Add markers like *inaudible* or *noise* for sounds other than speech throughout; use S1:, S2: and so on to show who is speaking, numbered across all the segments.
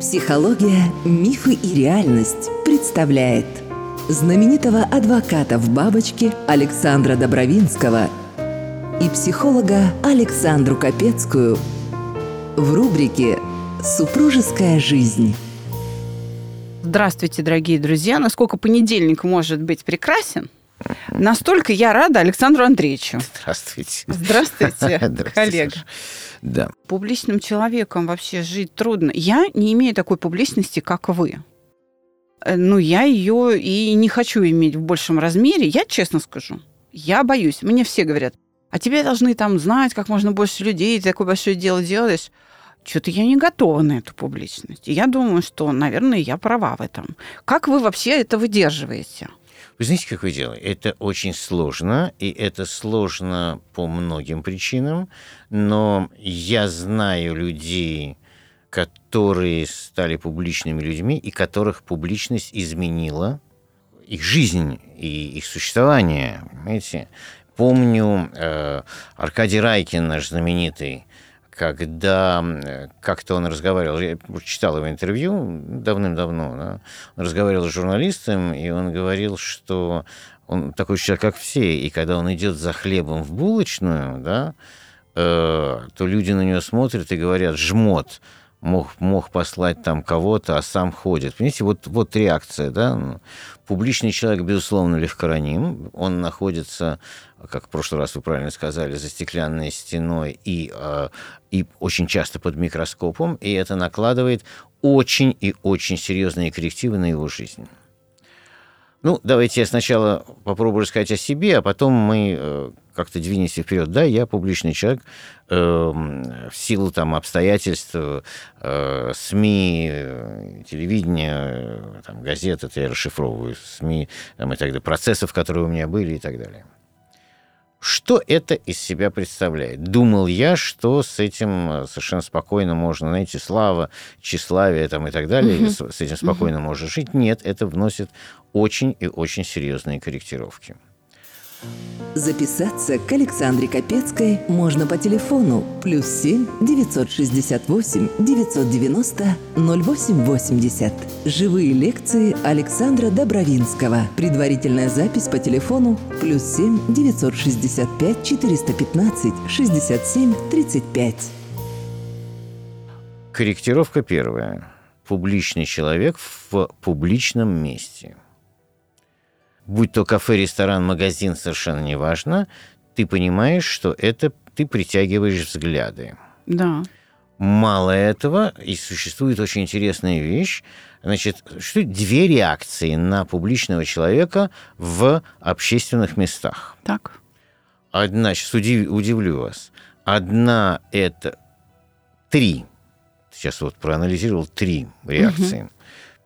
S1: Психология, мифы и реальность представляет знаменитого адвоката в бабочке Александра Добровинского и психолога Александру Капецкую в рубрике «Супружеская жизнь».
S2: Здравствуйте, дорогие друзья. Насколько понедельник может быть прекрасен, настолько я рада Александру Андреевичу.
S3: Здравствуйте.
S2: Здравствуйте, *laughs*
S3: Здравствуйте,
S2: коллега.
S3: Саша. Да.
S2: Публичным человеком вообще жить трудно. Я не имею такой публичности, как вы. Э, Ну, я ее и не хочу иметь в большем размере. Я честно скажу, я боюсь. Мне все говорят, а тебе должны там знать как можно больше людей, ты такое большое дело делаешь. Что-то я не готова на эту публичность. И я думаю, что, наверное, я права в этом. Как вы вообще это выдерживаете?
S3: Вы знаете, как вы делаете? Это очень сложно, и это сложно по многим причинам, но я знаю людей, которые стали публичными людьми, и которых публичность изменила их жизнь и их существование. Понимаете? Помню э, Аркадий Райкин, наш знаменитый, когда как-то он разговаривал, я читал его интервью давным-давно, да, он разговаривал с журналистом, и он говорил, что он такой человек, как все, и когда он идет за хлебом в булочную, да, э, то люди на него смотрят и говорят «жмот», мог, мог послать там кого-то, а сам ходит. Понимаете, вот, вот реакция, да. Публичный человек, безусловно, легкораним. Он находится, как в прошлый раз вы правильно сказали, за стеклянной стеной и, э, и очень часто под микроскопом, и это накладывает очень и очень серьезные коррективы на его жизнь. Ну, давайте я сначала попробую рассказать о себе, а потом мы э, как-то двинемся вперед. Да, я публичный человек э, в силу там обстоятельств, э, СМИ, э, телевидения, там, газет, это я расшифровываю, СМИ там, и так далее, процессов, которые у меня были и так далее. Что это из себя представляет? Думал я, что с этим э, совершенно спокойно можно, знаете, слава, тщеславие там и так далее,
S2: Мгм.
S3: с с этим спокойно можно жить. Нет, это вносит очень и очень серьезные корректировки.
S1: Записаться к Александре Капецкой можно по телефону плюс 7 968 990 0880. Живые лекции Александра Добровинского. Предварительная запись по телефону плюс 7 965 415 67 35.
S3: Корректировка первая. Публичный человек в публичном месте. Будь то кафе, ресторан, магазин, совершенно неважно, ты понимаешь, что это ты притягиваешь взгляды.
S2: Да.
S3: Мало этого, и существует очень интересная вещь. Значит, что две реакции на публичного человека в общественных местах.
S2: Так.
S3: Одна, сейчас удив- удивлю вас. Одна это три. Сейчас вот проанализировал три реакции.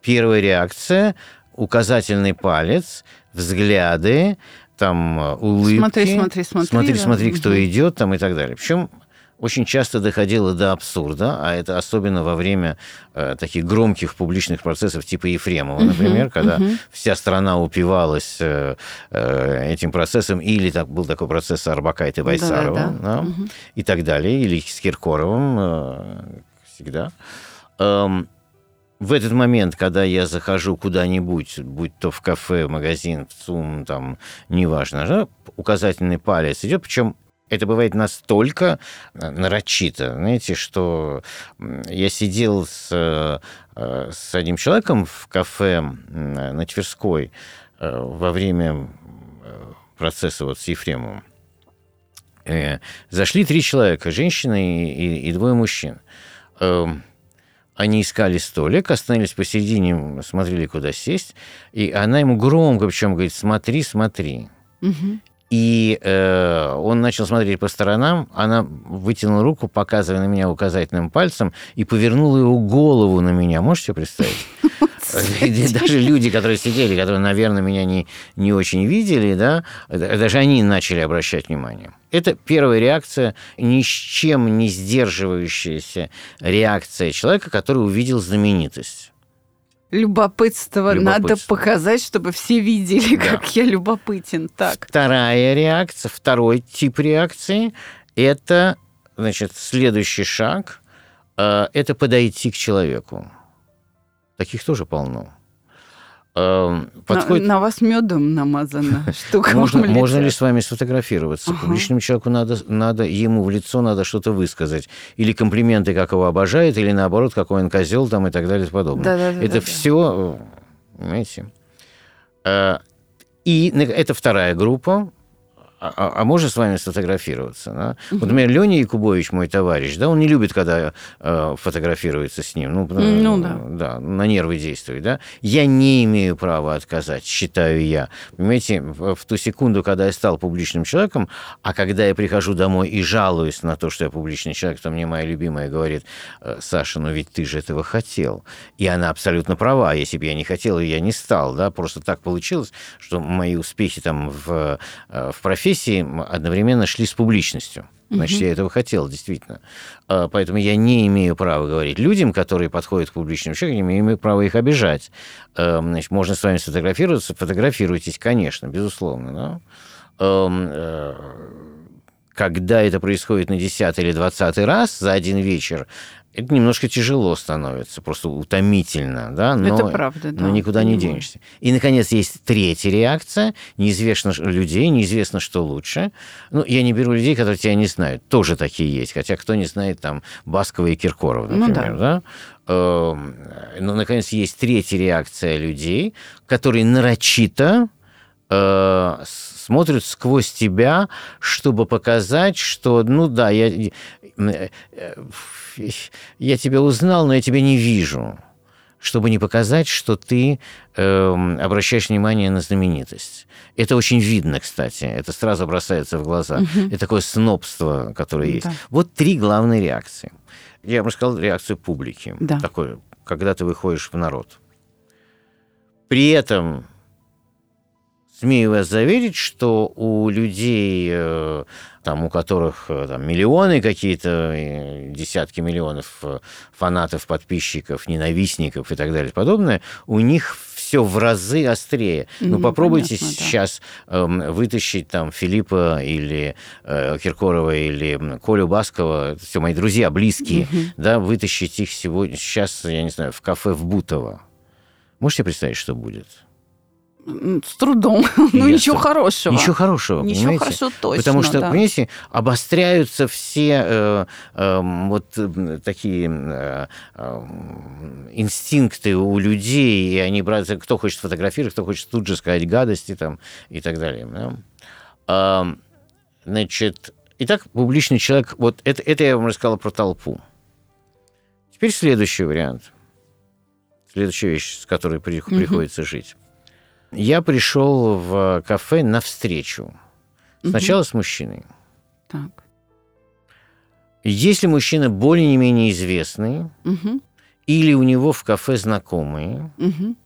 S3: Первая реакция указательный палец, взгляды, там э, улыбки.
S2: Смотри, смотри, смотри,
S3: Смотри,
S2: да.
S3: смотри, кто
S2: Мгм.
S3: идет там и так далее. Причем очень часто доходило до абсурда, а это особенно во время э, таких громких публичных процессов типа Ефремова, например, когда вся страна упивалась э, э, этим процессом, или так, был такой процесс Арбакайте Байсаровым,
S2: Да-да-да.
S3: да,
S2: Мгм.
S3: и так далее, или с Киркоровым э, всегда. Эм, в этот момент, когда я захожу куда-нибудь, будь то в кафе, в магазин, в ЦУМ, там, неважно, да, указательный палец идет, причем это бывает настолько э, нарочито, знаете, что я сидел с, э, с одним человеком в кафе на Тверской э, во время процесса вот с Ефремовым. Зашли три человека, женщина и, и- и двое мужчин. Они искали столик, остановились посередине, смотрели, куда сесть, и она ему громко, причем говорит, смотри, смотри.
S2: Мгм.
S3: И э, он начал смотреть по сторонам, она вытянула руку, показывая на меня указательным пальцем, и повернула его голову на меня. Можете себе представить? *laughs* *laughs* Даже люди, которые сидели, которые, наверное, меня не, не очень видели, да, даже они начали обращать внимание. Это первая реакция, ни с чем не сдерживающаяся реакция человека, который увидел знаменитость.
S2: Любопытство. Надо
S3: Любопытство.
S2: показать, чтобы все видели,
S3: Да.
S2: как я любопытен. Так.
S3: Вторая реакция, второй тип реакции – это значит, следующий шаг э, – это подойти к человеку. Таких тоже полно.
S2: Эм, подходит... На, на вас медом намазано. *laughs* Штука
S3: можно, можно ли с вами сфотографироваться? Ага. Публичному человеку надо, надо, ему в лицо надо что-то высказать. Или комплименты, как его обожает, или наоборот, какой он козел там и так далее и подобное. Да, да, да, это да, все, да. понимаете? Э, и это вторая группа а, а, а можно с вами сфотографироваться? Да? Угу. Вот, например, Леня Якубович, мой товарищ, да, он не любит, когда э, фотографируется с ним. Ну, ну да. да. На нервы действует, да. Я не имею права отказать, считаю я. Понимаете, в, ту секунду, когда я стал публичным человеком, а когда я прихожу домой и жалуюсь на то, что я публичный человек, то мне моя любимая говорит, «Э, Саша, ну ведь ты же этого хотел. И она абсолютно права. Если бы я не хотел, я не стал, да. Просто так получилось, что мои успехи там в, э, в профессии профессии одновременно шли с публичностью. Значит, угу. я этого хотел, действительно. А, поэтому я не имею права говорить людям, которые подходят к публичным человекам, не имею права их обижать. А, значит, можно с вами сфотографироваться, фотографируйтесь, конечно, безусловно. Да? Когда это происходит на 10 или 20 раз за один вечер, это немножко тяжело становится, просто утомительно, да, но,
S2: это правда, да.
S3: но никуда не денешься. И, наконец, есть третья реакция, неизвестно людей, неизвестно, что лучше. Ну, я не беру людей, которые тебя не знают, тоже такие есть, хотя кто не знает там Баскова и Киркорова, ну например, ну, да. да? Эм, но, наконец, есть третья реакция людей, которые нарочито э, смотрят сквозь тебя, чтобы показать, что, ну да, я э, я тебя узнал, но я тебя не вижу, чтобы не показать, что ты э, обращаешь внимание на знаменитость. Это очень видно, кстати, это сразу бросается в глаза. Угу. Это такое снобство, которое есть. Да. Вот три главные реакции. Я бы сказал реакцию публики. Да. Такое, когда ты выходишь в народ. При этом смею вас заверить, что у людей, э, там, у которых э, там, миллионы какие-то, десятки миллионов э, фанатов, подписчиков, ненавистников и так далее подобное, у них все в разы острее. Mm-hmm, ну, попробуйте понятно, сейчас да. э, вытащить там Филиппа или э, Киркорова или Колю Баскова, это все мои друзья, близкие, mm-hmm. да, вытащить их сегодня, сейчас, я не знаю, в кафе в Бутово. Можете представить, что будет?
S2: С трудом. *laughs* ну, ничего хорошего.
S3: Ничего хорошего, Ничего понимаете? хорошего
S2: точно,
S3: Потому что, да. понимаете, обостряются все э, э, вот э, такие э, э, инстинкты у людей, и они кто хочет фотографировать, кто хочет тут же сказать гадости там и так далее. Да? А, значит, итак, публичный человек, вот это, это я вам рассказал про толпу. Теперь следующий вариант. Следующая вещь, с которой при, угу. приходится жить я пришел в кафе на встречу. Сначала угу. с мужчиной. Так. Если мужчина более-менее известный, угу. или у него в кафе знакомые, угу.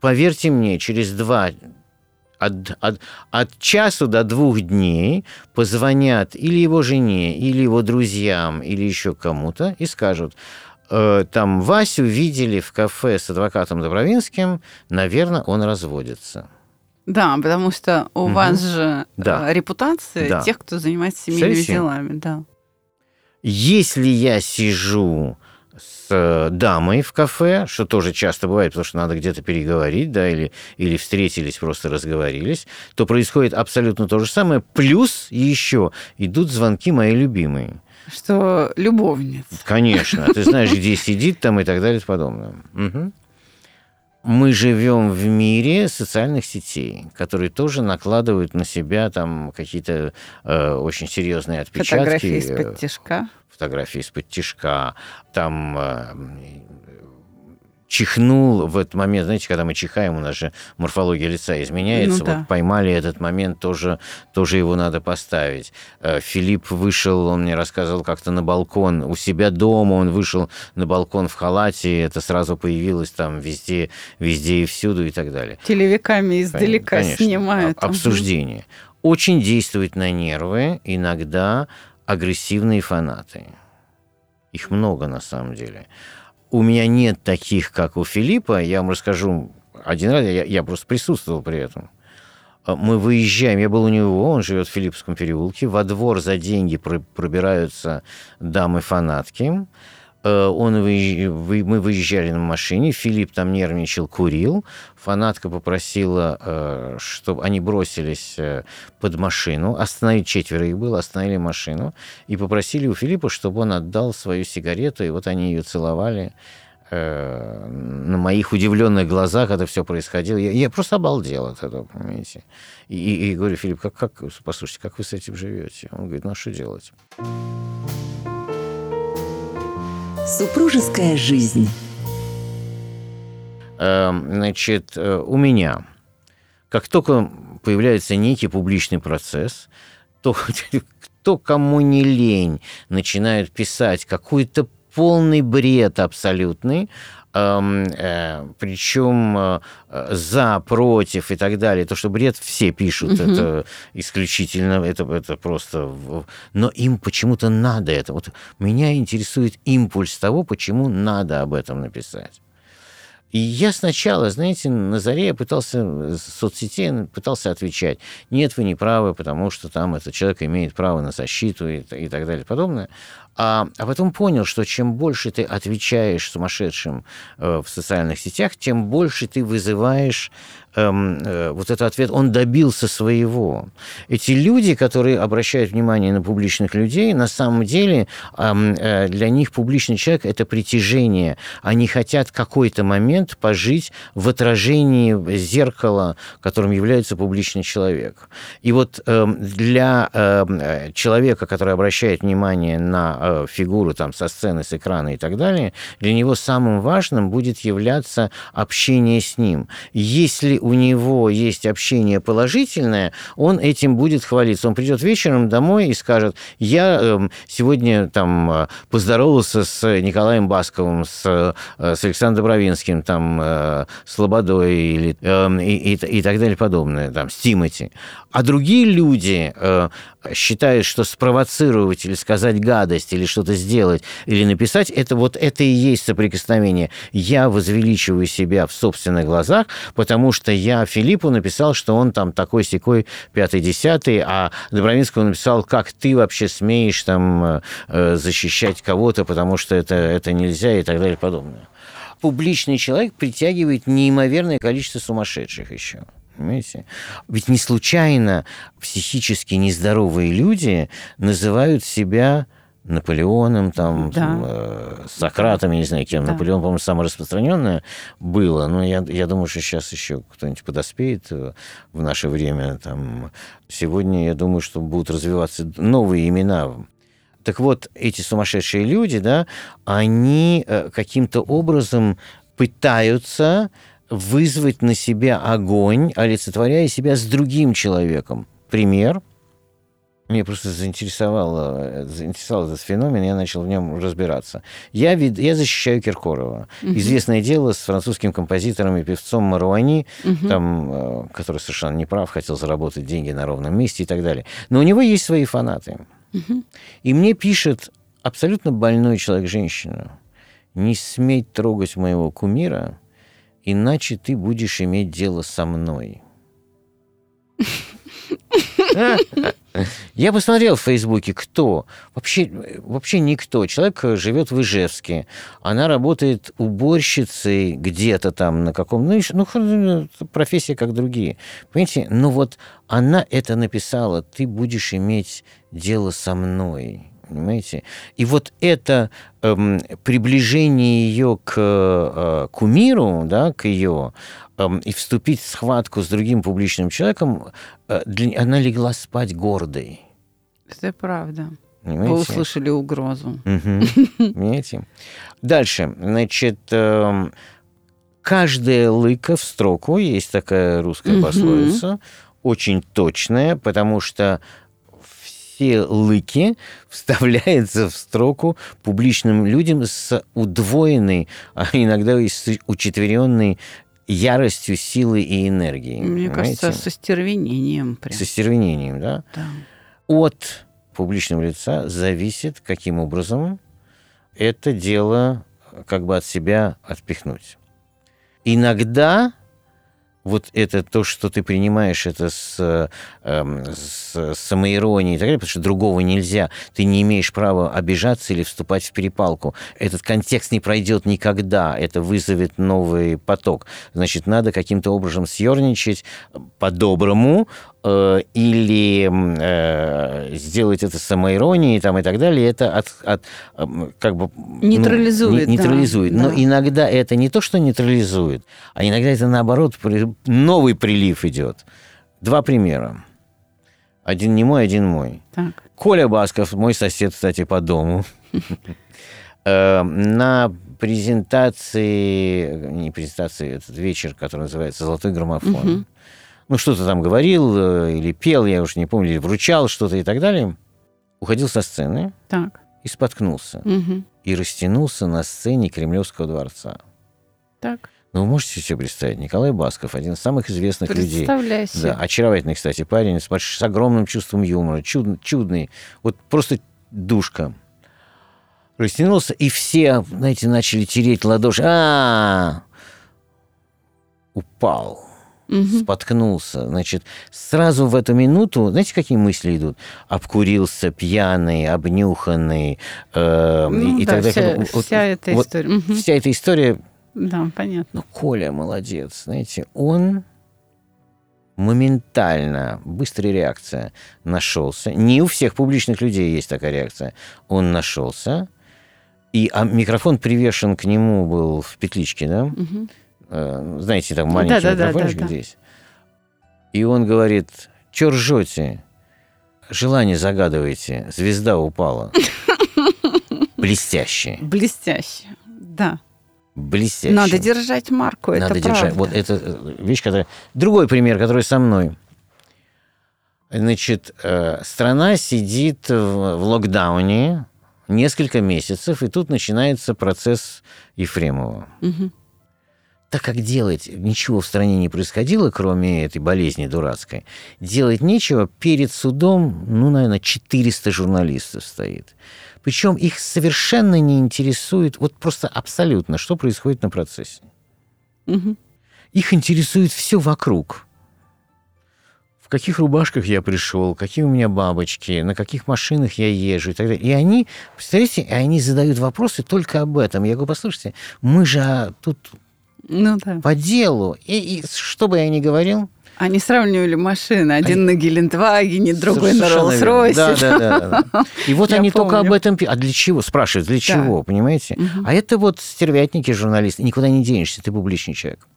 S3: поверьте мне, через два от, от, от часу до двух дней позвонят или его жене, или его друзьям, или еще кому-то и скажут, там Васю видели в кафе с адвокатом Добровинским, наверное, он разводится.
S2: Да, потому что у угу. вас же да. Э, репутация да. тех, кто занимается семейными Совсем. делами. Да.
S3: Если я сижу с э, дамой в кафе, что тоже часто бывает, потому что надо где-то переговорить, да, или, или встретились, просто разговорились, то происходит абсолютно то же самое. Плюс еще идут звонки мои любимые
S2: что любовница.
S3: Конечно. Ты знаешь, где сидит там и так далее и подобное. Угу. Мы живем в мире социальных сетей, которые тоже накладывают на себя там какие-то э, очень серьезные отпечатки.
S2: Фотографии из-под тяжка.
S3: Фотографии из-под тяжка. Там э, чихнул в этот момент, знаете, когда мы чихаем, у нас же морфология лица изменяется, ну, да. вот поймали этот момент, тоже, тоже его надо поставить. Э, Филипп вышел, он мне рассказывал как-то на балкон, у себя дома он вышел на балкон в халате, это сразу появилось там везде, везде и всюду и так далее.
S2: Телевиками издалека Конечно, снимают.
S3: Обсуждение. Очень действует на нервы иногда агрессивные фанаты. Их много на самом деле у меня нет таких, как у Филиппа. Я вам расскажу один раз, я, я просто присутствовал при этом. мы выезжаем, я был у него, он живет в Филиппском переулке, во двор за деньги пробираются дамы-фанатки, он выезж... мы выезжали на машине, Филипп там нервничал, курил, фанатка попросила, э, чтобы они бросились э, под машину, остановили, четверо их было, остановили машину, и попросили у Филиппа, чтобы он отдал свою сигарету, и вот они ее целовали на моих удивленных глазах это все происходило. Я, я просто обалдел от этого, понимаете. И, и говорю, Филипп, как, как, послушайте, как вы с этим живете? Он говорит, ну а что делать?
S1: Супружеская жизнь.
S3: Эм, значит, э, у меня, как только появляется некий публичный процесс, то кто кому не лень начинают писать какой-то полный бред абсолютный, причем э, за, против и так далее. То, что бред все пишут, угу. это исключительно, это, это просто... Но им почему-то надо это. Вот меня интересует импульс того, почему надо об этом написать. И я сначала, знаете, на заре я пытался в соцсети пытался отвечать. Нет, вы не правы, потому что там этот человек имеет право на защиту и, и так далее и подобное. А, а потом понял, что чем больше ты отвечаешь сумасшедшим э, в социальных сетях, тем больше ты вызываешь эм, э, вот этот ответ, он добился своего. Эти люди, которые обращают внимание на публичных людей, на самом деле эм, э, для них публичный человек – это притяжение. Они хотят какой-то момент пожить в отражении зеркала, которым является публичный человек. И вот э, для э, человека, который обращает внимание на Э, фигуру там со сцены, с экрана и так далее, для него самым важным будет являться общение с ним. Если у него есть общение положительное, он этим будет хвалиться. Он придет вечером домой и скажет, я эм, сегодня там э, поздоровался с Николаем Басковым, с, э, с Александром Бровинским, там, с Лободой или, эм, и, и, и так далее подобное, там, с Тимати. А другие люди считают, что спровоцировать или сказать гадость, или что-то сделать, или написать, это вот это и есть соприкосновение. Я возвеличиваю себя в собственных глазах, потому что я Филиппу написал, что он там такой секой пятый-десятый, а Добровинскому написал, как ты вообще смеешь там э, защищать кого-то, потому что это, это нельзя и так далее и подобное. Публичный человек притягивает неимоверное количество сумасшедших еще. Понимаете? Ведь не случайно психически нездоровые люди называют себя Наполеоном, там, да. э, Сократом, я не знаю, кем. Да. Наполеон, по-моему, самое распространенное было. Но я, я думаю, что сейчас еще кто-нибудь подоспеет э, в наше время. Там. Сегодня, я думаю, что будут развиваться новые имена. Так вот, эти сумасшедшие люди, да, они э, каким-то образом пытаются вызвать на себя огонь, олицетворяя себя с другим человеком. Пример. Мне просто заинтересовало, заинтересовал этот феномен, я начал в нем разбираться. Я, вид, я защищаю Киркорова. Угу. Известное дело с французским композитором и певцом Маруани, угу. там, э, который совершенно неправ, хотел заработать деньги на ровном месте и так далее. Но у него есть свои фанаты. Угу. И мне пишет абсолютно больной человек женщина. Не смей трогать моего кумира, иначе ты будешь иметь дело со мной. *laughs* Я посмотрел в Фейсбуке, кто. Вообще, вообще никто. Человек живет в Ижевске. Она работает уборщицей где-то там на каком... Ну, ну, профессия как другие. Понимаете? Ну вот она это написала. Ты будешь иметь дело со мной понимаете? И вот это эм, приближение ее к э, кумиру, да, к ее, эм, и вступить в схватку с другим публичным человеком, э, для, она легла спать гордой.
S2: Это правда. Понимаете? Вы услышали угрозу. *laughs*
S3: Понимаете? Дальше. Значит, э, каждая лыка в строку, есть такая русская пословица, очень точная, потому что все лыки *laughs* вставляются в строку публичным людям с удвоенной, а иногда и с учетверенной яростью, силой и энергией.
S2: Мне понимаете? кажется, со стервенением.
S3: Прям. Со стервенением, да?
S2: Да.
S3: От публичного лица зависит, каким образом это дело как бы от себя отпихнуть. Иногда вот это то, что ты принимаешь это с, э, с самоиронией и так далее, потому что другого нельзя. Ты не имеешь права обижаться или вступать в перепалку. Этот контекст не пройдет никогда. Это вызовет новый поток. Значит, надо каким-то образом съерничать по-доброму, э, или э, сделать это самоиронией там, и так далее, это от, от, как бы...
S2: Нейтрализует.
S3: Ну, нейтрализует.
S2: Да,
S3: Но
S2: да.
S3: иногда это не то, что нейтрализует, а иногда это наоборот новый прилив идет. Два примера. Один не мой, один мой.
S2: Так.
S3: Коля Басков, мой сосед, кстати, по дому, *laughs* э, на презентации, не презентации, этот вечер, который называется «Золотой граммофон», ну, что-то там говорил э, или пел, я уже не помню, или вручал что-то и так далее, уходил со сцены
S2: Так.
S3: и споткнулся.
S2: Мгм.
S3: И растянулся на сцене Кремлевского дворца.
S2: Так.
S3: Ну, вы можете себе представить, Николай Басков, один из самых известных людей.
S2: Себе.
S3: Да, очаровательный, кстати, парень, с, с огромным чувством юмора, чуд- чудный, вот просто душка. Растянулся, и все, знаете, начали тереть ладоши. А, упал,
S2: Мгм.
S3: споткнулся. Значит, сразу в эту минуту, знаете, какие мысли идут? Обкурился, пьяный, обнюханный. э,
S2: Ну
S3: и, и
S2: да,
S3: так далее.
S2: вся,
S3: Вот-
S2: вся эта
S3: вот
S2: история. Мгм.
S3: Вся эта история
S2: Да, понятно.
S3: но Коля молодец, знаете, он моментально, быстрая реакция, нашелся. Не у всех публичных людей есть такая реакция. Он нашелся, и а микрофон привешен к нему был в петличке, да?
S2: Мгм.
S3: Э, Знаете, там маленький
S2: Да-да-да,
S3: микрофончик
S2: да-да.
S3: здесь. И он говорит, чё ржете? Желание загадываете, звезда упала. *laughs* Блестяще.
S2: Блестяще. Да.
S3: Блестяще.
S2: Надо держать марку, это
S3: Надо
S2: правда.
S3: держать. Вот это э, вещь, которая... Другой пример, который со мной. Значит, э, страна сидит в, локдауне несколько месяцев, и тут начинается процесс Ефремова.
S2: Мгм.
S3: Так как делать ничего в стране не происходило, кроме этой болезни дурацкой, делать нечего, перед судом, ну, наверное, 400 журналистов стоит. Причем их совершенно не интересует, вот просто абсолютно, что происходит на процессе.
S2: Мгм.
S3: Их интересует все вокруг. В каких рубашках я пришел, какие у меня бабочки, на каких машинах я езжу и так далее. И они, представляете, они задают вопросы только об этом. Я говорю, послушайте, мы же а, тут
S2: Ну да.
S3: по делу. И, и что бы я ни говорил...
S2: Они сравнивали машины. Один на Гелендвагене, другой на
S3: совершенно.
S2: Роллс-Ройсе.
S3: Да, да, да, да. И вот *laughs*
S2: Я
S3: они только об этом А для чего? Спрашивают, для чего, понимаете? А это вот стервятники журналисты. Никуда не денешься, ты публичный человек.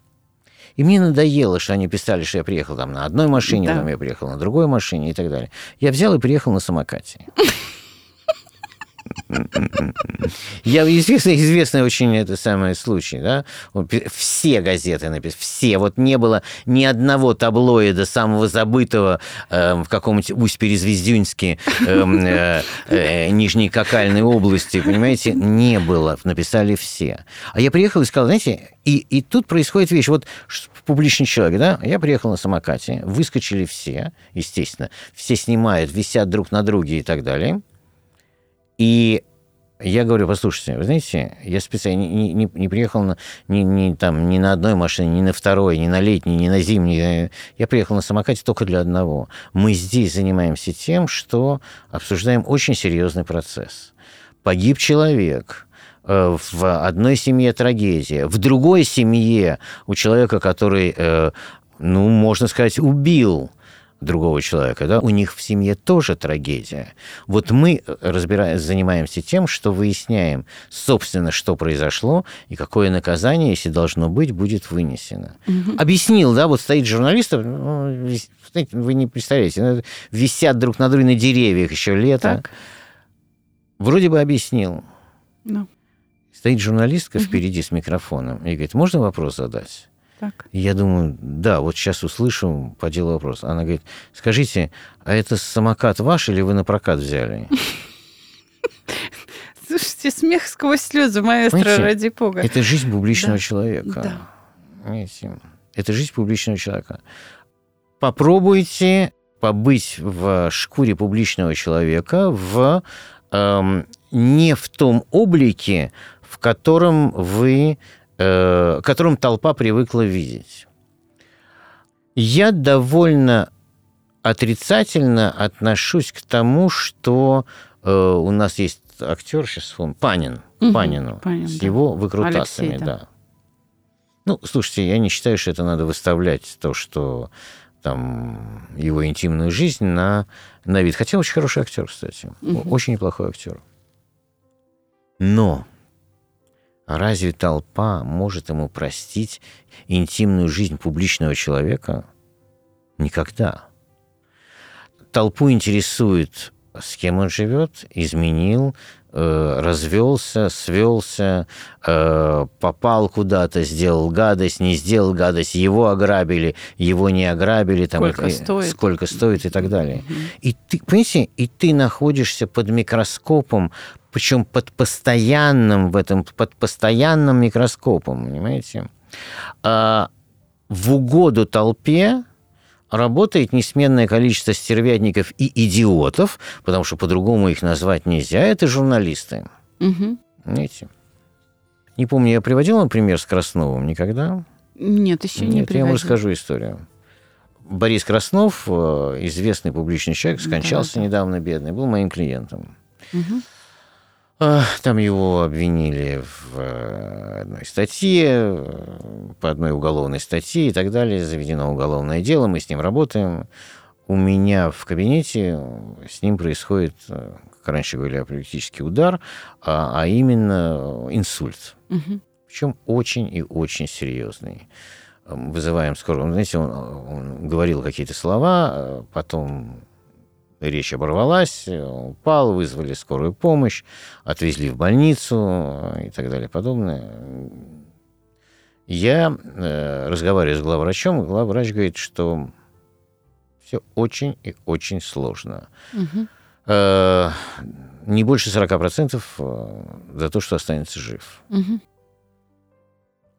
S3: И мне надоело, что они писали, что я приехал там на одной машине,
S2: Да.
S3: там я приехал на другой машине и так далее. Я взял и приехал на самокате. *laughs* Я известный, известный очень это самый случай, да? Все газеты написали, все. Вот не было ни одного таблоида самого забытого э, в каком-нибудь Усть-Перезвездюнске, эм, э, э, Нижней Кокальной области, понимаете, не было. Написали все. А я приехал и сказал, знаете, и, и тут происходит вещь. Вот публичный человек, да? Я приехал на самокате, выскочили все, естественно, все снимают, висят друг на друге и так далее. И я говорю, послушайте, вы знаете, я специально не, не- не приехал на, ни, ни там, ни на одной машине, ни на второй, ни на летней, ни на зимней. Я приехал на самокате только для одного. Мы здесь занимаемся тем, что обсуждаем очень серьезный процесс. Погиб человек, э, в одной семье трагедия, в другой семье у человека, который, э, ну, можно сказать, убил другого человека, да, у них в семье тоже трагедия. Вот мы разбираем, занимаемся тем, что выясняем, собственно, что произошло и какое наказание, если должно быть, будет вынесено. Объяснил, да, вот стоит журналист, ну, вис- знаете, вы не представляете, ну, висят друг на друге на деревьях еще лето.
S2: Так.
S3: Вроде бы объяснил.
S2: Ну,
S3: Стоит журналистка впереди с микрофоном и говорит, можно вопрос задать?
S2: Так.
S3: И я думаю, да, вот сейчас услышу по делу вопрос. Она говорит, скажите, а это самокат ваш или вы на прокат взяли? *laughs*
S2: Слушайте, смех сквозь слезы, маэстро, ради бога.
S3: Это жизнь публичного
S2: Да,
S3: человека.
S2: да.
S3: Понимаете? Это жизнь публичного человека. Попробуйте побыть в шкуре публичного человека в эм, не в том облике, в котором вы, э, которым толпа привыкла видеть. Я довольно отрицательно отношусь к тому, что э, у нас есть актер, сейчас вспомню, Панин,
S2: Мгм,
S3: Панину,
S2: Панин,
S3: с
S2: да.
S3: его выкрутасами,
S2: Алексей, да.
S3: да. Ну, слушайте, я не считаю, что это надо выставлять то, что там его интимную жизнь на, на вид. Хотя очень хороший актер, кстати.
S2: Мгм.
S3: Очень неплохой актер. Но разве толпа может ему простить интимную жизнь публичного человека? Никогда. Толпу интересует, с кем он живет, изменил, э, развелся, свелся, э, попал куда-то, сделал гадость, не сделал гадость, его ограбили, его не ограбили, там,
S2: Сколько
S3: и-
S2: стоит.
S3: сколько стоит и так далее. И ты, понимаете, и ты находишься под микроскопом, причем под постоянным в этом, под постоянным микроскопом, понимаете? А в угоду толпе работает несменное количество стервятников и идиотов, потому что по-другому их назвать нельзя, это журналисты.
S2: Мгм.
S3: Понимаете? Не помню, я приводил вам пример с Красновым никогда?
S2: Нет, еще не
S3: Нет, я вам
S2: приводил.
S3: расскажу историю. Борис Краснов, э, известный публичный человек, скончался
S2: Да-да.
S3: недавно, бедный, был моим клиентом.
S2: Мгм.
S3: А, Там его обвинили в э, одной статье, э, по одной уголовной статье и так далее. Заведено уголовное дело, мы с ним работаем. У меня в кабинете с ним происходит, э, как раньше говорили, апоплектический удар, а, а именно инсульт.
S2: Мгм.
S3: Причем очень и очень серьезный. Эм, Вызываем скорую. Знаете, он, он говорил какие-то слова, потом речь оборвалась, он упал, вызвали скорую помощь, отвезли в больницу э, и так далее подобное. Я э, разговариваю с главврачом, и главврач говорит, что все очень и очень сложно.
S2: Мгм.
S3: Э, не больше 40% э, за то, что останется жив.
S2: Мгм.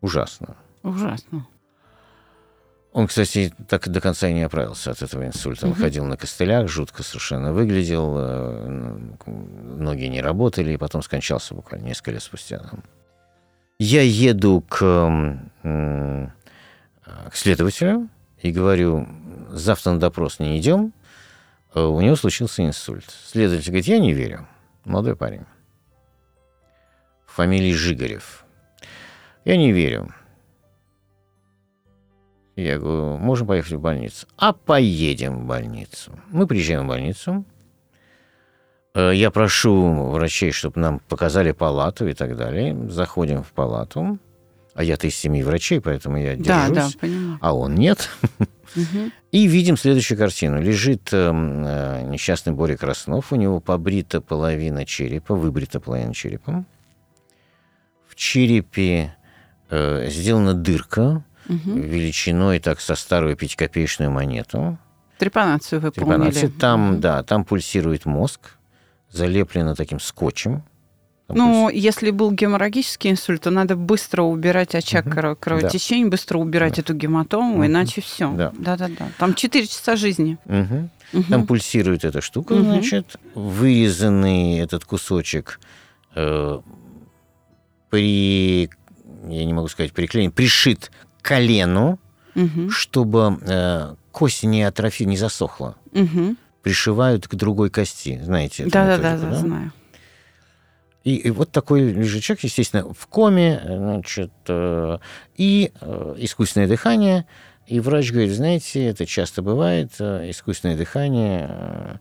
S3: Ужасно.
S2: Ужасно.
S3: Он, кстати, так и до конца и не оправился от этого инсульта. Он
S2: Мгм.
S3: ходил на костылях, жутко совершенно выглядел, э, ноги не работали, и потом скончался буквально несколько лет спустя. Я еду к, м, к следователю и говорю, завтра на допрос не идем, э, у него случился инсульт. Следователь говорит, я не верю. Молодой парень. Фамилия Жигарев. Я не верю. Я говорю, можем поехать в больницу. А поедем в больницу. Мы приезжаем в больницу. Э, Я прошу врачей, чтобы нам показали палату и так далее. Заходим в палату. А я-то из семьи врачей, поэтому я
S2: Да,
S3: держусь.
S2: да, понимаю.
S3: А он нет. *laughs* И видим следующую картину. Лежит эм, э, несчастный Боря Краснов, у него побрита половина черепа, выбрита половина черепа. В черепе э, сделана дырка
S2: Мгм.
S3: величиной так со старую пятикопеечную монету.
S2: Трепанацию выполнили.
S3: Трепанация. Там, да, там пульсирует мозг, залеплено таким скотчем. Там
S2: Ну, если был геморрагический инсульт, то надо быстро убирать очаг крово- кровотечения, быстро убирать
S3: Да.
S2: эту гематому,
S3: Мгм.
S2: иначе все.
S3: Да.
S2: Да-да-да. Там 4 часа жизни.
S3: Мгм.
S2: Мгм.
S3: Там пульсирует эта штука,
S2: Мгм.
S3: значит, вырезанный этот кусочек э, при, я не могу сказать приклеен, пришит колену,
S2: Мгм.
S3: чтобы э, кость не атрофи, не засохла.
S2: Мгм.
S3: Пришивают к другой кости, знаете? эту
S2: Да-да-да,
S3: методику,
S2: да, знаю.
S3: И, и вот такой лежит человек, естественно, в коме, значит, э, и э, искусственное дыхание. И врач говорит, знаете, это часто бывает, э, искусственное дыхание. э,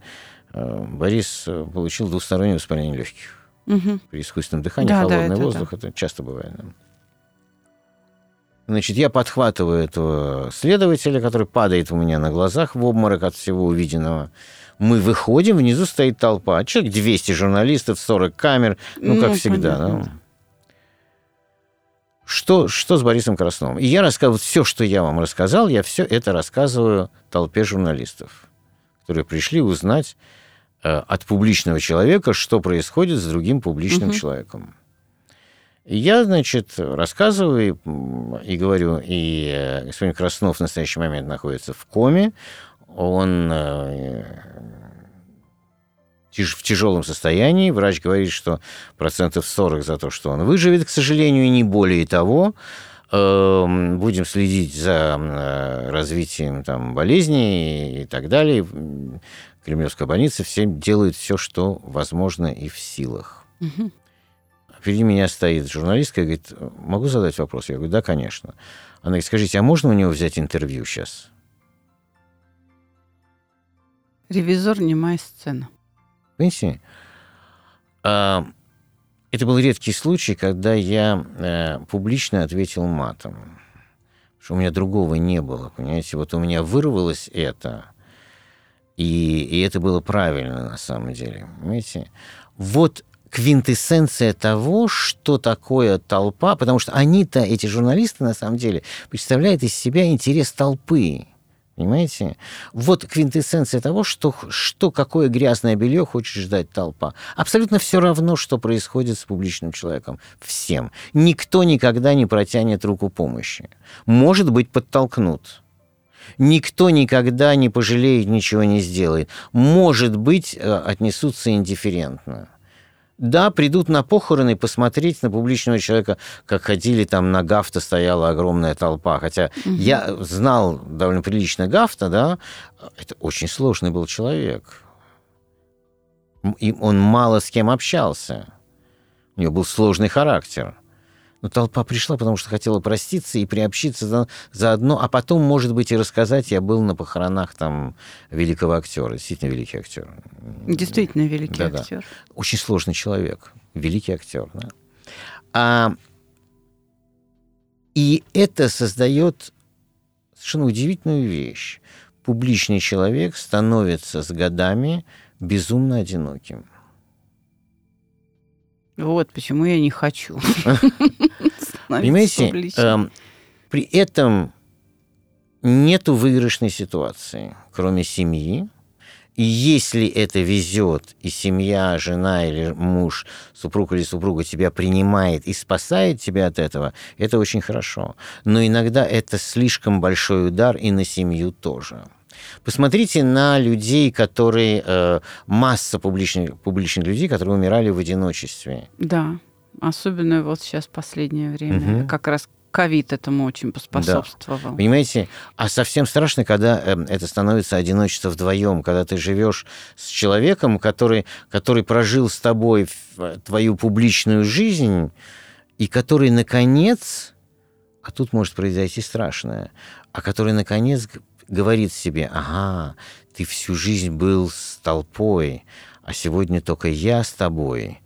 S3: э, Борис э, получил двустороннее воспаление легких.
S2: Мгм.
S3: При искусственном дыхании
S2: Да, да,
S3: холодный
S2: это
S3: воздух, это часто бывает. Значит, я подхватываю этого следователя, который падает у меня на глазах в обморок от всего увиденного. Мы выходим, внизу стоит толпа. Человек 200 журналистов, 40 камер, ну, как
S2: Ну,
S3: всегда.
S2: понятно.
S3: да. Что, что с Борисом Красновым? И я рассказываю все, что я вам рассказал, я все это рассказываю толпе журналистов, которые пришли узнать э, от публичного человека, что происходит с другим публичным
S2: Мгм.
S3: человеком. Я, значит, рассказываю и, говорю, и э, господин Краснов в настоящий момент находится в коме, он э, в тяжелом состоянии. Врач говорит, что процентов 40 за то, что он выживет, к сожалению, и не более того. э, будем следить за э, развитием там, болезней и так далее. Кремлевская больница все делает все, что возможно и в силах. Угу. Впереди меня стоит журналистка и говорит, могу задать вопрос? Я говорю, да, конечно. Она говорит, скажите, а можно у него взять интервью сейчас?
S2: Ревизор немая сцена.
S3: Понимаете? А, это был редкий случай, когда я э, публично ответил матом. Что у меня другого не было, понимаете? Вот у меня вырвалось это, и, и это было правильно на самом деле, понимаете? Вот квинтэссенция того, что такое толпа, потому что они-то, эти журналисты, на самом деле, представляют из себя интерес толпы. Понимаете? Вот квинтэссенция того, что, что какое грязное белье хочет ждать толпа. Абсолютно все равно, что происходит с публичным человеком. Всем. Никто никогда не протянет руку помощи. Может быть, подтолкнут. Никто никогда не пожалеет, ничего не сделает. Может быть, э, отнесутся индифферентно да, придут на похороны посмотреть на публичного человека, как ходили там на Гафта, стояла огромная толпа. Хотя угу. я знал довольно прилично Гафта, да, это очень сложный был человек. И он мало с кем общался. У него был сложный характер. Но толпа пришла, потому что хотела проститься и приобщиться за, заодно, а потом, может быть, и рассказать, я был на похоронах там великого актера, действительно великий актер.
S2: Действительно великий да, актер.
S3: Да. Очень сложный человек, великий актер. Да. А, и это создает совершенно удивительную вещь. Публичный человек становится с годами безумно одиноким.
S2: Вот почему я не хочу.
S3: Понимаете, эм, при этом нету выигрышной ситуации, кроме семьи. И если это везет, и семья, жена или муж, супруг или супруга тебя принимает и спасает тебя от этого, это очень хорошо. Но иногда это слишком большой удар и на семью тоже. Посмотрите на людей, которые... Э, масса публичных, публичных людей, которые умирали в одиночестве.
S2: Да, особенно вот сейчас последнее время. Угу. Как раз ковид этому очень поспособствовал.
S3: Да. Понимаете, а совсем страшно, когда э, это становится одиночество вдвоем, когда ты живешь с человеком, который, который прожил с тобой твою публичную жизнь, и который, наконец, а тут может произойти страшное, а который, наконец, говорит себе, ага, ты всю жизнь был с толпой, а сегодня только я с тобой,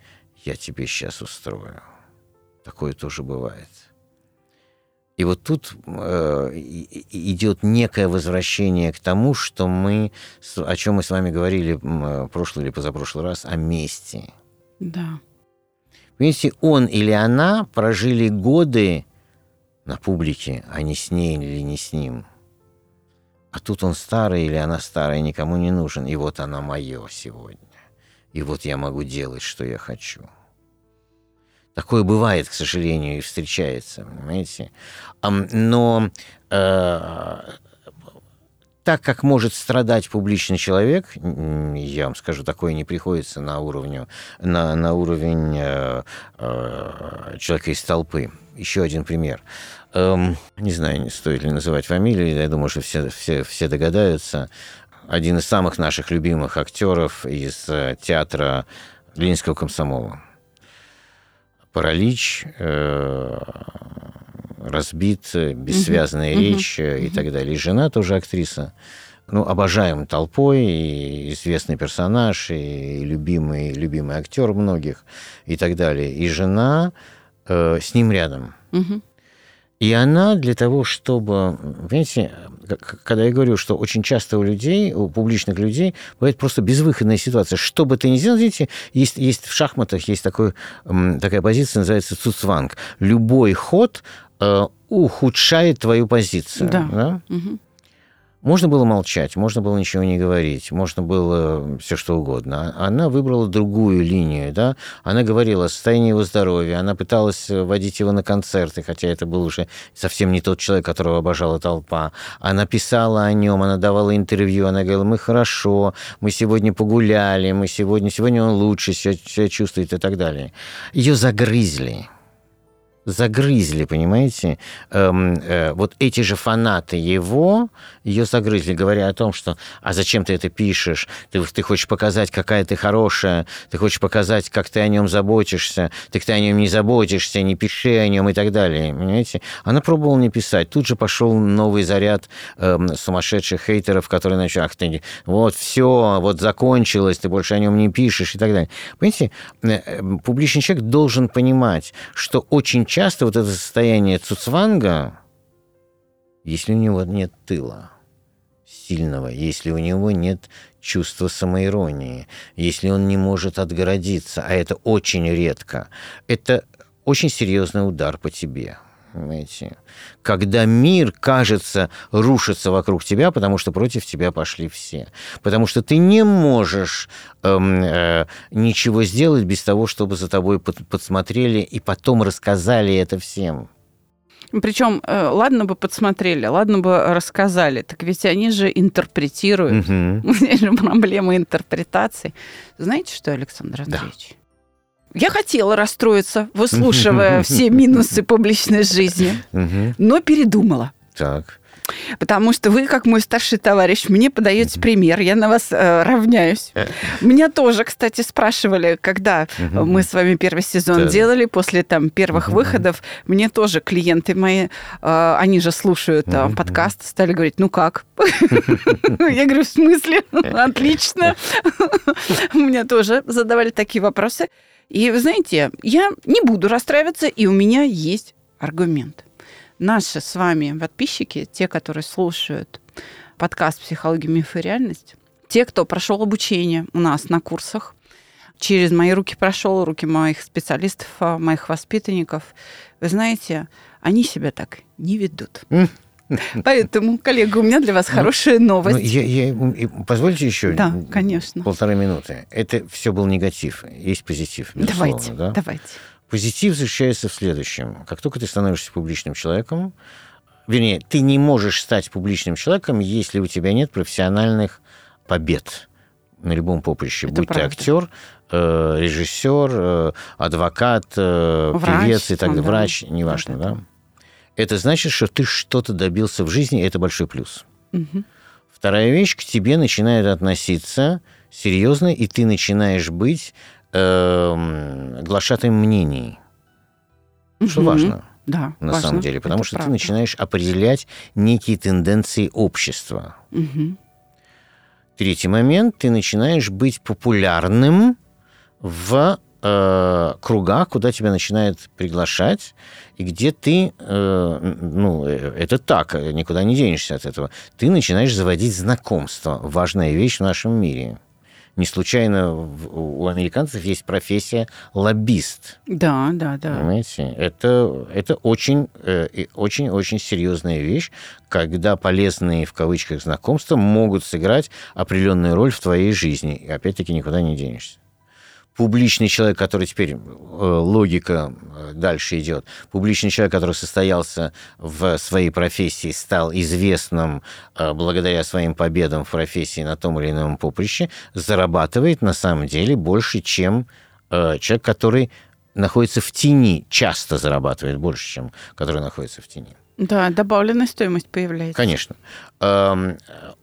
S3: я тебе сейчас устрою. Такое тоже бывает. И вот тут э, идет некое возвращение к тому, что мы, о чем мы с вами говорили в прошлый или позапрошлый раз, о мести.
S2: Да.
S3: Понимаете, он или она прожили годы на публике, а не с ней или не с ним. А тут он старый или она старая, никому не нужен. И вот она мое сегодня. И вот я могу делать, что я хочу. Такое бывает, к сожалению, и встречается, понимаете? Но э, так как может страдать публичный человек, я вам скажу, такое не приходится на, уровню, на, на уровень э, э, человека из толпы. Еще один пример. Эм, не знаю, не стоит ли называть фамилии, я думаю, что все, все, все догадаются. Один из самых наших любимых актеров из э, театра Ленинского комсомола. Паралич, э, разбит, бессвязная uh-huh. речь uh-huh. и так далее. И жена тоже актриса. Ну, обожаем толпой, и известный персонаж, и любимый, любимый актер многих, и так далее. И жена э, с ним рядом. Uh-huh. И она для того, чтобы, понимаете, когда я говорю, что очень часто у людей, у публичных людей, бывает просто безвыходная ситуация. Что бы ты ни сделал, видите, есть, есть в шахматах есть такой, такая позиция, называется цуцванг. Любой ход э, ухудшает твою позицию.
S2: Да. да? Угу.
S3: Можно было молчать, можно было ничего не говорить, можно было все что угодно. Она выбрала другую линию, да. Она говорила о состоянии его здоровья, она пыталась водить его на концерты, хотя это был уже совсем не тот человек, которого обожала толпа. Она писала о нем, она давала интервью, она говорила, мы хорошо, мы сегодня погуляли, мы сегодня, сегодня он лучше себя чувствует и так далее. Ее загрызли загрызли, понимаете? Эм, э, вот эти же фанаты его ее загрызли, говоря о том, что «а зачем ты это пишешь? Ты, ты хочешь показать, какая ты хорошая, ты хочешь показать, как ты о нем заботишься, ты, ты о нем не заботишься, не пиши о нем и так далее». Понимаете? Она пробовала не писать. Тут же пошел новый заряд эм, сумасшедших хейтеров, которые начали «ах ты, вот все, вот закончилось, ты больше о нем не пишешь» и так далее. Понимаете, э, э, публичный человек должен понимать, что очень часто вот это состояние цуцванга, если у него нет тыла сильного, если у него нет чувства самоиронии, если он не может отгородиться, а это очень редко, это очень серьезный удар по тебе. Понимаете? Когда мир, кажется, рушится вокруг тебя, потому что против тебя пошли все. Потому что ты не можешь эм, э, ничего сделать без того, чтобы за тобой под, подсмотрели и потом рассказали это всем.
S2: Причем, э, ладно бы подсмотрели, ладно бы рассказали, так ведь они же интерпретируют. Угу. *laughs* Здесь же проблема интерпретации. Знаете что, Александр Андреевич? Да. Я хотела расстроиться, выслушивая *laughs* все минусы публичной жизни, но передумала.
S3: Так.
S2: Потому что вы, как мой старший товарищ, мне подаете пример, я на вас э, равняюсь. Э. Меня тоже, кстати, спрашивали, когда мы с вами первый сезон делали, после там первых выходов, мне тоже клиенты мои, э, они же слушают э, подкаст, стали говорить, ну как? *laughs* Я говорю, в смысле? *laughs* Отлично. Мне тоже задавали такие вопросы. И вы знаете, я не буду расстраиваться, и у меня есть аргумент. Наши с вами подписчики, те, которые слушают подкаст «Психология, миф и реальность», те, кто прошел обучение у нас на курсах, через мои руки прошел, руки моих специалистов, моих воспитанников, вы знаете, они себя так не ведут. *laughs* Поэтому, коллега, у меня для вас ну, хорошая новость. Ну,
S3: я, я, позвольте еще
S2: да, конечно.
S3: полторы минуты. Это все был негатив, есть позитив.
S2: Давайте,
S3: да?
S2: давайте.
S3: Позитив заключается в следующем. Как только ты становишься публичным человеком, вернее, ты не можешь стать публичным человеком, если у тебя нет профессиональных побед на любом поприще. Это Будь правда. ты актер, э, режиссер, э, адвокат, э, врач, певец и так далее, врач, неважно, да. да? Это значит, что ты что-то добился в жизни, и это большой плюс. Угу. Вторая вещь, к тебе начинают относиться серьезно, и ты начинаешь быть э, глашатым мнений. Угу. Что важно.
S2: Да,
S3: на
S2: важно.
S3: самом деле, потому это что правда. ты начинаешь определять некие тенденции общества. Угу. Третий момент, ты начинаешь быть популярным в э, кругах, куда тебя начинают приглашать, и где ты, э, ну, э, это так, никуда не денешься от этого, ты начинаешь заводить знакомства. Важная вещь в нашем мире. Не случайно у американцев есть профессия лоббист.
S2: Да, да, да.
S3: Понимаете? Это, это очень, э, очень, очень серьезная вещь, когда полезные в кавычках знакомства могут сыграть определенную роль в твоей жизни. И опять-таки никуда не денешься публичный человек, который теперь э, логика э, дальше идет, публичный человек, который состоялся в своей профессии, стал известным э, благодаря своим победам в профессии на том или ином поприще, зарабатывает на самом деле больше, чем человек, который находится в тени, часто зарабатывает больше, чем который находится в тени.
S2: Да, добавленная стоимость появляется.
S3: Конечно. Эм,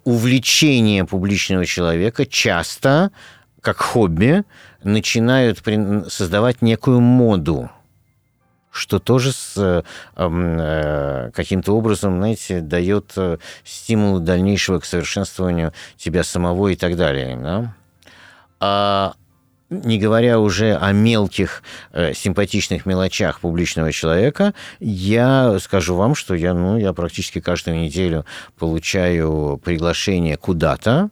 S3: увлечение публичного человека часто как хобби начинают создавать некую моду, что тоже с, э, э, каким-то образом, знаете, дает э, стимул дальнейшего к совершенствованию тебя самого и так далее. Да? А не говоря уже о мелких э, симпатичных мелочах публичного человека, я скажу вам, что я, ну, я практически каждую неделю получаю приглашение куда-то,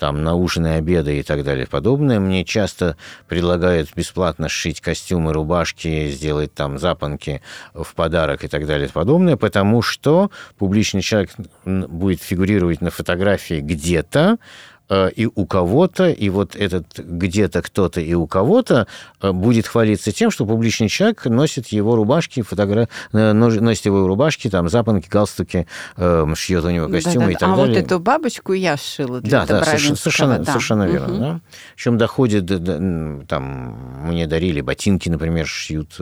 S3: там на ужины, обеды и так далее подобное. Мне часто предлагают бесплатно сшить костюмы, рубашки, сделать там запонки в подарок и так далее подобное, потому что публичный человек будет фигурировать на фотографии где-то, и у кого-то, и вот этот где-то кто-то и у кого-то э, будет хвалиться тем, что публичный человек носит его рубашки, фотогра... Э, носит его рубашки, там, запонки, галстуки, шьет у него костюмы да, да, и так
S2: а
S3: далее.
S2: А вот эту бабочку я шила для
S3: Да, да, совершенно, совершенно,
S2: да.
S3: совершенно верно. Угу. Да? Причем доходит, там, мне дарили ботинки, например, шьют,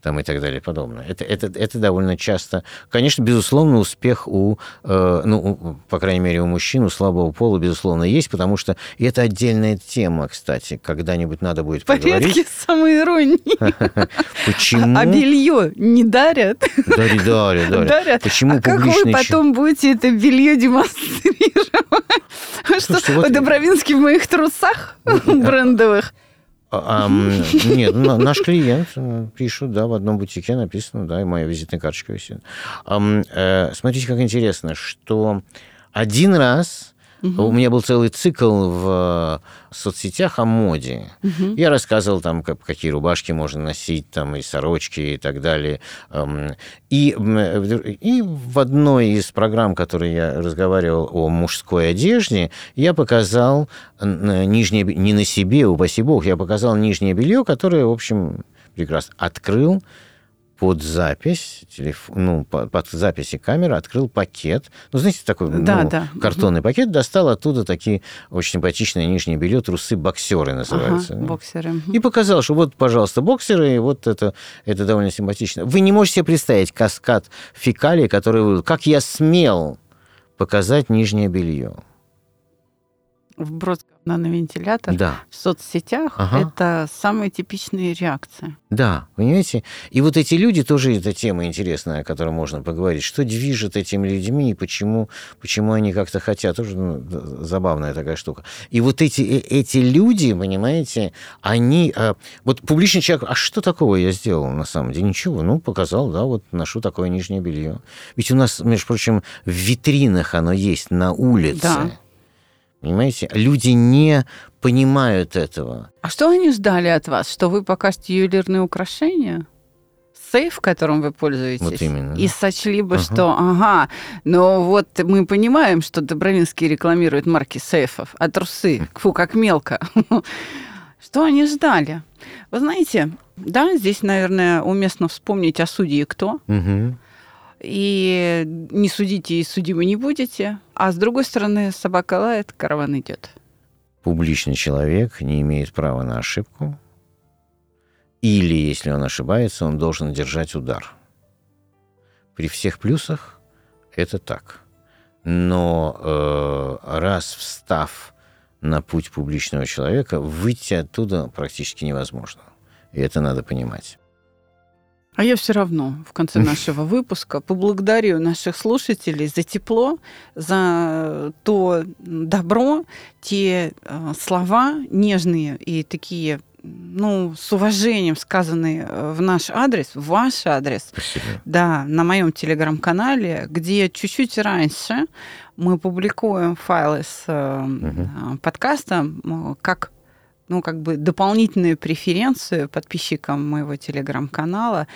S3: там, и так далее, подобное. Это, это, это довольно часто. Конечно, безусловно, успех у, ну, по крайней мере, у мужчин, у слабого пола, безусловно, есть, потому что это отдельная тема, кстати, когда-нибудь надо будет поговорить.
S2: Порядки самоиронии. *laughs*
S3: Почему?
S2: А белье не дарят?
S3: Дарят, дарят, дарят. Почему
S2: а как вы потом будете это белье демонстрировать? Что. Добровинский в моих трусах *laughs* брендовых?
S3: А, нет, ну, наш клиент э, пишет, да, в одном бутике написано, да, и моя визитная карточка висит. Э, смотрите, как интересно, что один раз Угу. У меня был целый цикл в соцсетях о моде. Угу. Я рассказывал там, как, какие рубашки можно носить, там, и сорочки, и так далее. И, и в одной из программ, которые я разговаривал о мужской одежде, я показал нижнее, не на себе, упаси бог, я показал нижнее белье, которое, в общем, прекрасно открыл, под запись, телеф... ну, под, под записи камеры открыл пакет. Ну, знаете, такой да, ну, да. картонный пакет, достал оттуда такие очень симпатичные нижние белье, трусы, боксеры называются.
S2: Ага, боксеры.
S3: И показал, что вот, пожалуйста, боксеры, и вот это, это довольно симпатично. Вы не можете себе представить каскад фекалий, который вы... Как я смел показать нижнее белье?
S2: В Бродском на вентилятор
S3: да.
S2: в соцсетях ага. это самые типичные реакции.
S3: Да, понимаете? И вот эти люди тоже эта тема интересная, о которой можно поговорить. Что движет этими людьми и почему, почему они как-то хотят. Тоже ну, забавная такая штука. И вот эти, э, эти люди, понимаете, они... А, вот публичный человек, а что такого я сделал на самом деле? Ничего, ну, показал, да, вот ношу такое нижнее белье. Ведь у нас, между прочим, в витринах оно есть на улице.
S2: Да.
S3: Понимаете? Люди не понимают этого.
S2: А что они ждали от вас? Что вы покажете ювелирные украшения? сейф, которым вы пользуетесь,
S3: вот именно.
S2: и сочли бы, ага. что ага, но вот мы понимаем, что Добровинский рекламирует марки сейфов, а трусы, фу, как мелко. *laughs* Что они ждали? Вы знаете, да, здесь, наверное, уместно вспомнить о судье кто.
S3: Угу
S2: и не судите и судимы не будете. А с другой стороны, собака лает, караван идет.
S3: Публичный человек не имеет права на ошибку. Или, если он ошибается, он должен держать удар. При всех плюсах это так. Но э, раз встав на путь публичного человека, выйти оттуда практически невозможно. И это надо понимать.
S2: А я все равно в конце *laughs* нашего выпуска поблагодарю наших слушателей за тепло, за то добро, те э, слова нежные и такие ну, с уважением сказанные э, в наш адрес, в ваш адрес.
S3: Спасибо.
S2: Да, на моем телеграм-канале, где чуть-чуть раньше мы публикуем файлы с угу. подкастом как ну, как бы дополнительную преференцию подписчикам моего телеграм-канала.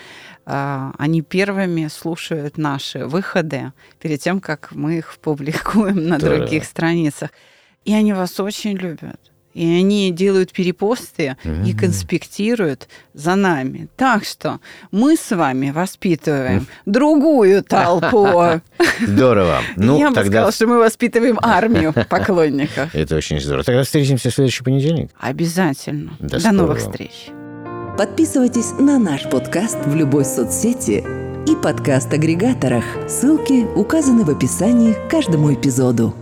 S2: А, они первыми слушают наши выходы перед тем, как мы их публикуем на да. других страницах. И они вас очень любят. И они делают перепосты mm-hmm. и конспектируют за нами. Так что мы с вами воспитываем другую *laughs* толпу.
S3: Здорово.
S2: Ну, Я тогда... бы сказала, что мы воспитываем армию *laughs* поклонников.
S3: Это очень здорово. Тогда встретимся в следующий понедельник.
S2: Обязательно. До, До новых встреч.
S1: Подписывайтесь на наш подкаст в любой соцсети и подкаст-агрегаторах. Ссылки указаны в описании к каждому эпизоду.